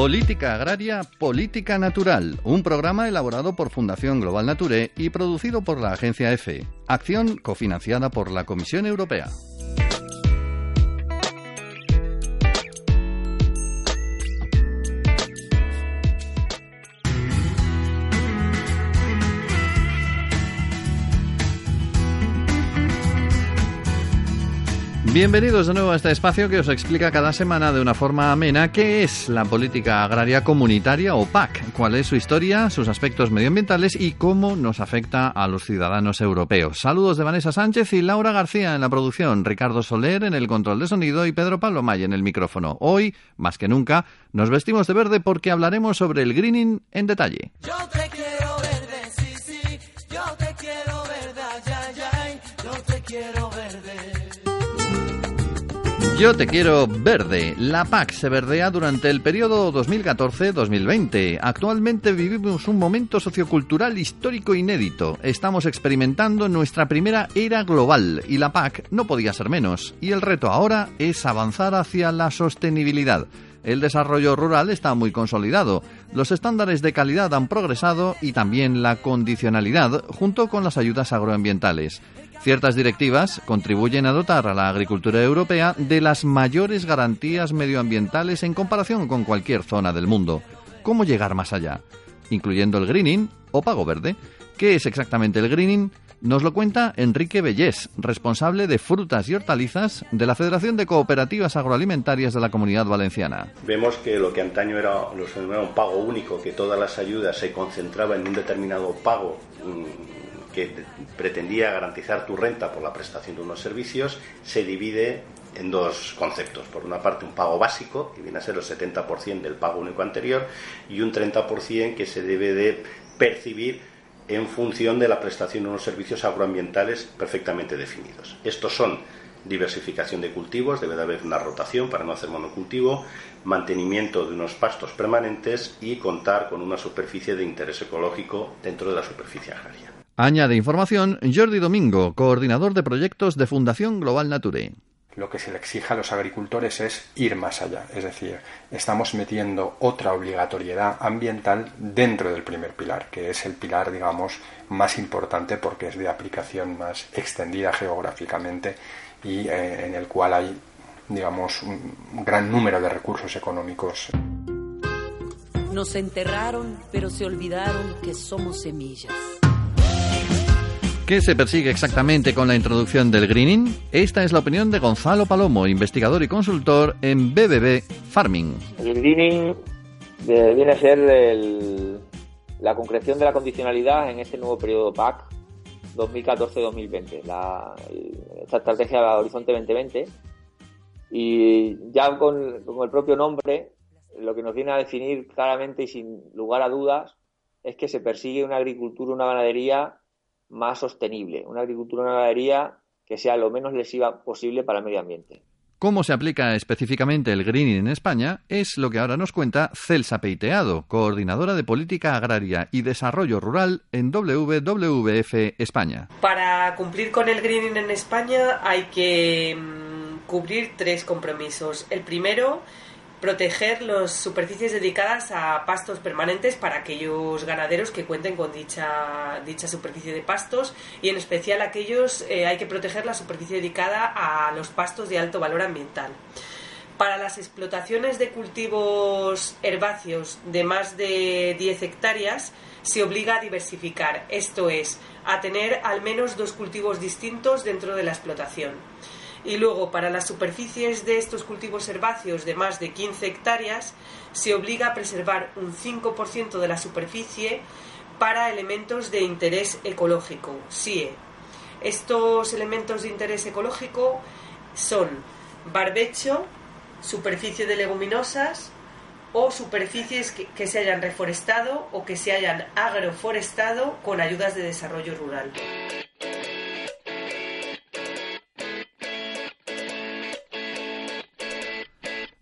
Política Agraria, Política Natural, un programa elaborado por Fundación Global Nature y producido por la agencia EFE, acción cofinanciada por la Comisión Europea. Bienvenidos de nuevo a este espacio que os explica cada semana de una forma amena qué es la política agraria comunitaria o PAC, cuál es su historia, sus aspectos medioambientales y cómo nos afecta a los ciudadanos europeos. Saludos de Vanessa Sánchez y Laura García en la producción, Ricardo Soler en el control de sonido y Pedro Pablo May en el micrófono. Hoy, más que nunca, nos vestimos de verde porque hablaremos sobre el greening en detalle. Yo te quiero verde, sí, sí. Yo te quiero verde, ay, ay, Yo te quiero. Yo te quiero verde. La PAC se verdea durante el periodo 2014-2020. Actualmente vivimos un momento sociocultural histórico inédito. Estamos experimentando nuestra primera era global y la PAC no podía ser menos. Y el reto ahora es avanzar hacia la sostenibilidad. El desarrollo rural está muy consolidado, los estándares de calidad han progresado y también la condicionalidad junto con las ayudas agroambientales. Ciertas directivas contribuyen a dotar a la agricultura europea de las mayores garantías medioambientales en comparación con cualquier zona del mundo. ¿Cómo llegar más allá? Incluyendo el greening o pago verde. ¿Qué es exactamente el greening? Nos lo cuenta Enrique Bellés, responsable de frutas y hortalizas de la Federación de Cooperativas Agroalimentarias de la Comunidad Valenciana. Vemos que lo que antaño era, un pago único, que todas las ayudas se concentraban en un determinado pago mm, que pretendía garantizar tu renta por la prestación de unos servicios, se divide en dos conceptos. Por una parte, un pago básico, que viene a ser el 70% del pago único anterior, y un 30% que se debe de percibir en función de la prestación de unos servicios agroambientales perfectamente definidos. Estos son diversificación de cultivos, debe de haber una rotación para no hacer monocultivo, mantenimiento de unos pastos permanentes y contar con una superficie de interés ecológico dentro de la superficie agraria. Añade información Jordi Domingo, coordinador de proyectos de Fundación Global Nature lo que se le exige a los agricultores es ir más allá. Es decir, estamos metiendo otra obligatoriedad ambiental dentro del primer pilar, que es el pilar, digamos, más importante porque es de aplicación más extendida geográficamente y eh, en el cual hay, digamos, un gran número de recursos económicos. Nos enterraron, pero se olvidaron que somos semillas. ¿Qué se persigue exactamente con la introducción del greening? Esta es la opinión de Gonzalo Palomo, investigador y consultor en BBB Farming. El greening viene a ser la concreción de la condicionalidad en este nuevo periodo PAC 2014-2020, esta estrategia Horizonte 2020. Y ya con, con el propio nombre, lo que nos viene a definir claramente y sin lugar a dudas es que se persigue una agricultura, una ganadería más sostenible, una agricultura, una ganadería que sea lo menos lesiva posible para el medio ambiente. ¿Cómo se aplica específicamente el greening en España? Es lo que ahora nos cuenta Celsa Peiteado, coordinadora de Política Agraria y Desarrollo Rural en WWF España. Para cumplir con el greening en España hay que mm, cubrir tres compromisos. El primero proteger las superficies dedicadas a pastos permanentes para aquellos ganaderos que cuenten con dicha, dicha superficie de pastos y en especial aquellos eh, hay que proteger la superficie dedicada a los pastos de alto valor ambiental. Para las explotaciones de cultivos herbáceos de más de 10 hectáreas se obliga a diversificar, esto es, a tener al menos dos cultivos distintos dentro de la explotación. Y luego, para las superficies de estos cultivos herbáceos de más de 15 hectáreas, se obliga a preservar un 5% de la superficie para elementos de interés ecológico, SIE. Estos elementos de interés ecológico son barbecho, superficie de leguminosas o superficies que, que se hayan reforestado o que se hayan agroforestado con ayudas de desarrollo rural.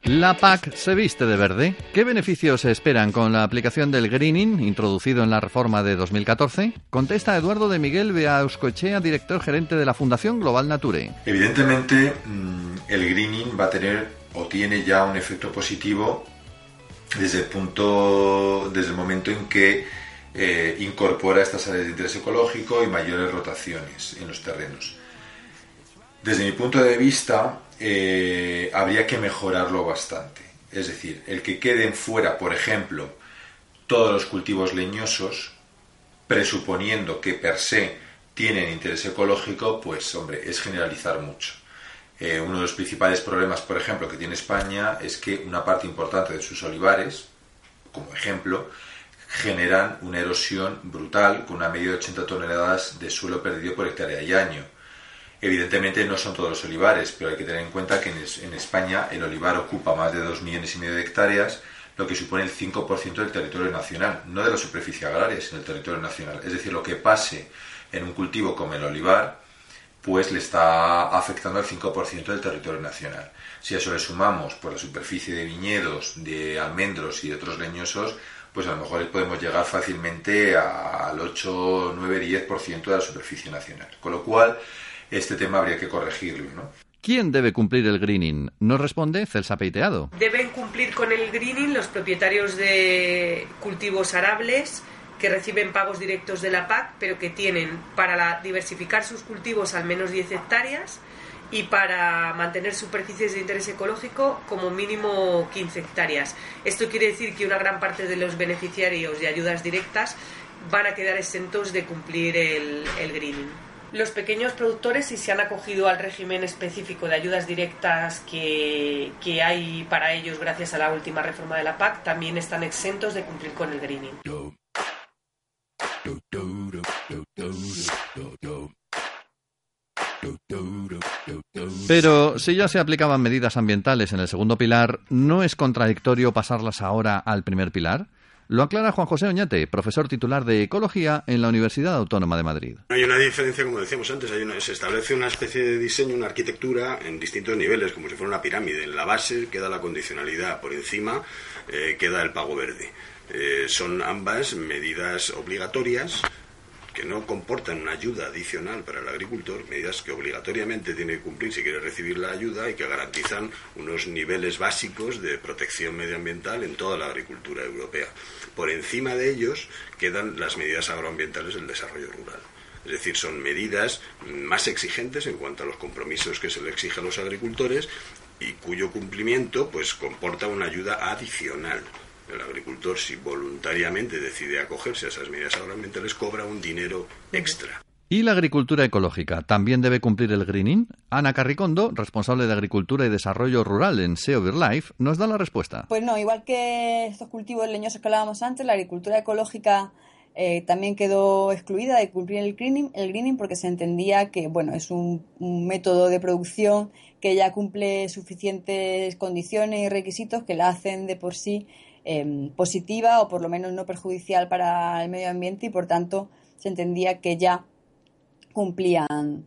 La PAC se viste de verde. ¿Qué beneficios se esperan con la aplicación del greening introducido en la reforma de 2014? Contesta Eduardo de Miguel Beauscoechea, director gerente de la Fundación Global Nature. Evidentemente, mm, el greening va a tener o tiene ya un efecto positivo desde el punto, desde el momento en que eh, incorpora estas áreas de interés ecológico y mayores rotaciones en los terrenos. Desde mi punto de vista, eh, habría que mejorarlo bastante. Es decir, el que queden fuera, por ejemplo, todos los cultivos leñosos, presuponiendo que per se tienen interés ecológico, pues hombre, es generalizar mucho. Eh, uno de los principales problemas, por ejemplo, que tiene España es que una parte importante de sus olivares, como ejemplo, generan una erosión brutal con una media de 80 toneladas de suelo perdido por hectárea y año. Evidentemente no son todos los olivares, pero hay que tener en cuenta que en, es- en España el olivar ocupa más de 2 millones y medio de hectáreas, lo que supone el 5% del territorio nacional, no de la superficie agraria, sino del territorio nacional. Es decir, lo que pase en un cultivo como el olivar, pues le está afectando al 5% del territorio nacional. Si a eso le sumamos por la superficie de viñedos, de almendros y de otros leñosos, pues a lo mejor podemos llegar fácilmente al 8, 9, 10% de la superficie nacional. Con lo cual, este tema habría que corregirlo, ¿no? ¿Quién debe cumplir el greening? Nos responde Celsa Peiteado. Deben cumplir con el greening los propietarios de cultivos arables que reciben pagos directos de la PAC, pero que tienen para la- diversificar sus cultivos al menos 10 hectáreas y para mantener superficies de interés ecológico como mínimo 15 hectáreas. Esto quiere decir que una gran parte de los beneficiarios de ayudas directas van a quedar exentos de cumplir el, el greening. Los pequeños productores, si se han acogido al régimen específico de ayudas directas que, que hay para ellos gracias a la última reforma de la PAC, también están exentos de cumplir con el greening. Pero si ya se aplicaban medidas ambientales en el segundo pilar, ¿no es contradictorio pasarlas ahora al primer pilar? Lo aclara Juan José Oñate, profesor titular de Ecología en la Universidad Autónoma de Madrid. Hay una diferencia, como decíamos antes, hay se establece una especie de diseño, una arquitectura en distintos niveles, como si fuera una pirámide. En la base queda la condicionalidad, por encima eh, queda el pago verde. Eh, son ambas medidas obligatorias que no comportan una ayuda adicional para el agricultor, medidas que obligatoriamente tiene que cumplir si quiere recibir la ayuda y que garantizan unos niveles básicos de protección medioambiental en toda la agricultura europea. Por encima de ellos quedan las medidas agroambientales del desarrollo rural. Es decir, son medidas más exigentes en cuanto a los compromisos que se le exige a los agricultores y cuyo cumplimiento pues comporta una ayuda adicional. El agricultor, si voluntariamente decide acogerse a esas medidas agroambientales, cobra un dinero extra. ¿Y la agricultura ecológica también debe cumplir el greening? Ana Carricondo, responsable de Agricultura y Desarrollo Rural en SEO Life, nos da la respuesta. Pues no, igual que estos cultivos leñosos que hablábamos antes, la agricultura ecológica eh, también quedó excluida de cumplir el greening, el greening porque se entendía que bueno es un, un método de producción que ya cumple suficientes condiciones y requisitos que la hacen de por sí eh, positiva o por lo menos no perjudicial para el medio ambiente y por tanto se entendía que ya cumplían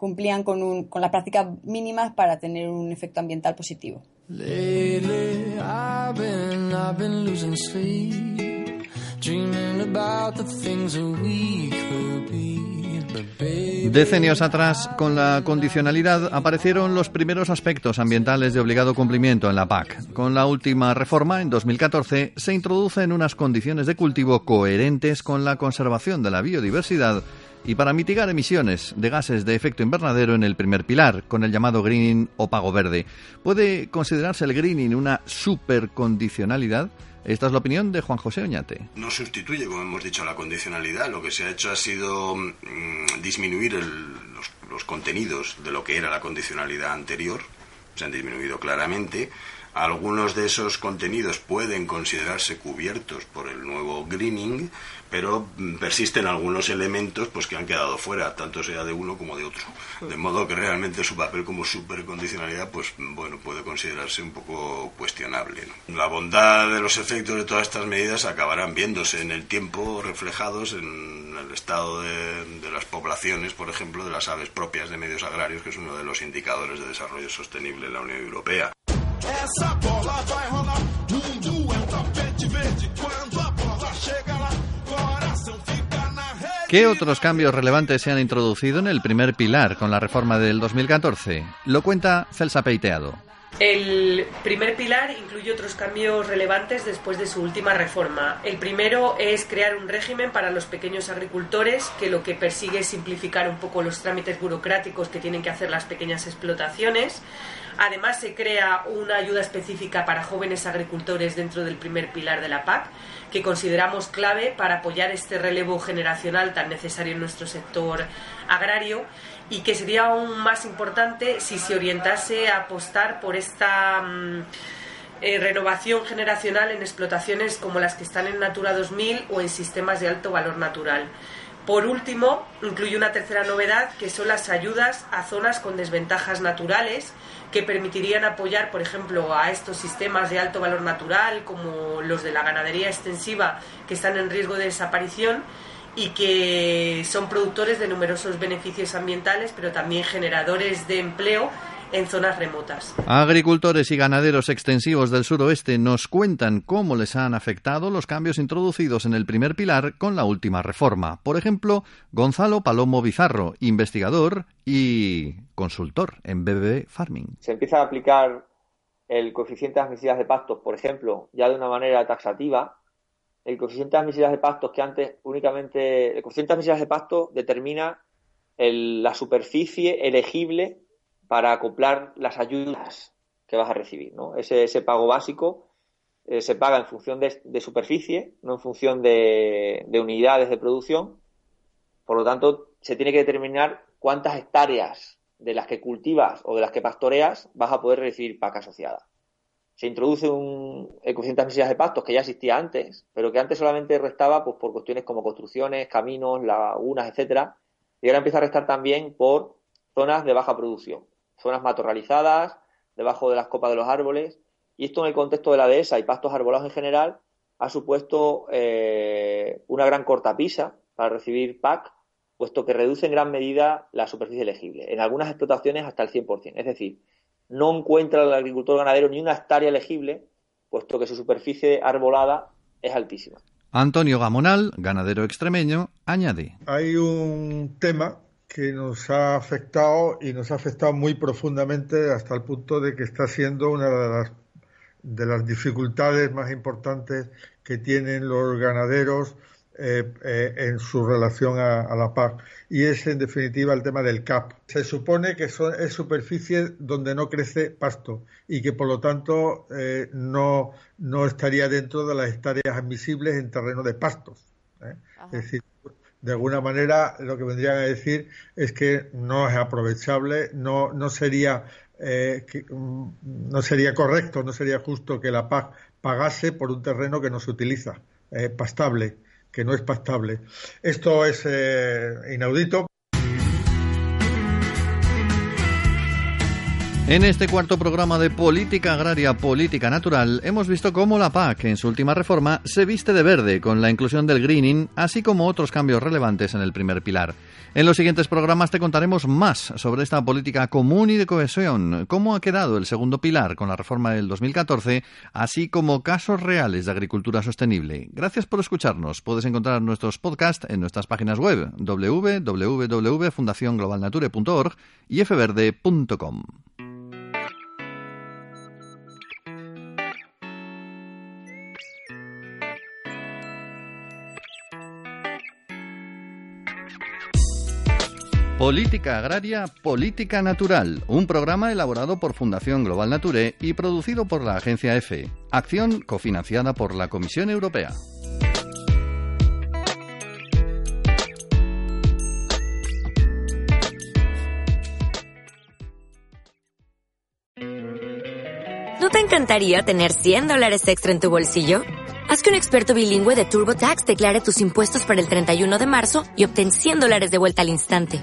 cumplían con, un, con las prácticas mínimas para tener un efecto ambiental positivo. Decenios atrás, con la condicionalidad, aparecieron los primeros aspectos ambientales de obligado cumplimiento en la PAC. Con la última reforma, en 2014, se introducen unas condiciones de cultivo coherentes con la conservación de la biodiversidad y para mitigar emisiones de gases de efecto invernadero en el primer pilar, con el llamado greening o pago verde. ¿Puede considerarse el greening una supercondicionalidad? Esta es la opinión de Juan José Oñate. No sustituye, como hemos dicho, la condicionalidad. Lo que se ha hecho ha sido mm, disminuir el- los, los contenidos de lo que era la condicionalidad anterior, se han disminuido claramente. Algunos de esos contenidos pueden considerarse cubiertos por el nuevo greening, pero mm, persisten algunos elementos pues que han quedado fuera, tanto sea de uno como de otro. De modo que realmente su papel como supercondicionalidad, pues bueno, puede considerarse un poco cuestionable. La bondad de los efectos de todas estas medidas acabarán viéndose en el tiempo reflejados en el estado de, de las poblaciones, por ejemplo, de las aves propias de medios agrarios, que es uno de los indicadores de desarrollo sostenible en la Unión Europea. Essa bola vai rolar. Mundo é um tapete verde. Quando a bola chega lá, coração fica na rede. ¿Qué otros cambios relevantes se han introducido en el primer pilar con la reforma del 2014? Lo cuenta Celsa Peiteado. El primer pilar incluye otros cambios relevantes después de su última reforma. El primero es crear un régimen para los pequeños agricultores que lo que persigue es simplificar un poco los trámites burocráticos que tienen que hacer las pequeñas explotaciones. Además, se crea una ayuda específica para jóvenes agricultores dentro del primer pilar de la PAC, que consideramos clave para apoyar este relevo generacional tan necesario en nuestro sector agrario y que sería aún más importante si se orientase a apostar por esta mm, eh, renovación generacional en explotaciones como las que están en Natura 2000 o en sistemas de alto valor natural. Por último, incluye una tercera novedad que son las ayudas a zonas con desventajas naturales que permitirían apoyar, por ejemplo, a estos sistemas de alto valor natural como los de la ganadería extensiva que están en riesgo de desaparición y que son productores de numerosos beneficios ambientales, pero también generadores de empleo en zonas remotas. Agricultores y ganaderos extensivos del suroeste nos cuentan cómo les han afectado los cambios introducidos en el primer pilar con la última reforma. Por ejemplo, Gonzalo Palomo Bizarro, investigador y consultor en BBB Farming. Se empieza a aplicar el coeficiente de admisibilidad de pastos, por ejemplo, ya de una manera taxativa. El coeficiente de admisibilidad de pastos que antes únicamente... El coeficiente de admisibilidad de pastos determina el- la superficie elegible para acoplar las ayudas que vas a recibir. ¿no? Ese, pago básico eh, se paga en función de, superficie, no en función de, de unidades de producción. Por lo tanto, se tiene que determinar cuántas hectáreas de las que cultivas o de las que pastoreas vas a poder recibir PAC asociada. Se introduce un el coeficiente de de pastos que ya existía antes, pero que antes solamente restaba pues, por cuestiones como construcciones, caminos, lagunas, etcétera, y ahora empieza a restar también por zonas de baja producción zonas matorralizadas, debajo de las copas de los árboles, y esto en el contexto de la dehesa y pastos arbolados en general ha supuesto eh, una gran cortapisa para recibir PAC, puesto que reduce en gran medida la superficie elegible, en algunas explotaciones hasta el 100%. Es decir, no encuentra el agricultor ganadero ni una hectárea elegible, puesto que su superficie arbolada es altísima. Antonio Gamonal, ganadero extremeño, añade. Hay un tema que nos ha afectado y nos ha afectado muy profundamente hasta el punto de que está siendo una de las, de las dificultades más importantes que tienen los ganaderos eh, eh, en su relación a, a, la PAC y es en definitiva el tema del CAP. Se supone que son, es superficie donde no crece pasto y que por lo tanto eh, no, no estaría dentro de las hectáreas admisibles en terreno de pastos. Es decir, de alguna manera lo que vendrían a decir es que no es aprovechable, no, no sería eh, que, no sería correcto, no sería justo que la PAC pagase por un terreno que no se utiliza, eh, pastable, que no es pastable. Esto es eh, inaudito. En este cuarto programa de Política Agraria, Política Natural, hemos visto cómo la PAC, en su última reforma, se viste de verde con la inclusión del greening, así como otros cambios relevantes en el primer pilar. En los siguientes programas te contaremos más sobre esta política común y de cohesión, cómo ha quedado el segundo pilar con la reforma del 2014, así como casos reales de agricultura sostenible. Gracias por escucharnos. Puedes encontrar nuestros podcasts en nuestras páginas web www.fundacionglobalnature.org y fverde.com. Política Agraria, Política Natural, un programa elaborado por Fundación Global Nature y producido por la agencia EFE, acción cofinanciada por la Comisión Europea. ¿No te encantaría tener 100 dólares extra en tu bolsillo? Haz que un experto bilingüe de TurboTax declare tus impuestos para el 31 de marzo y obtén 100 dólares de vuelta al instante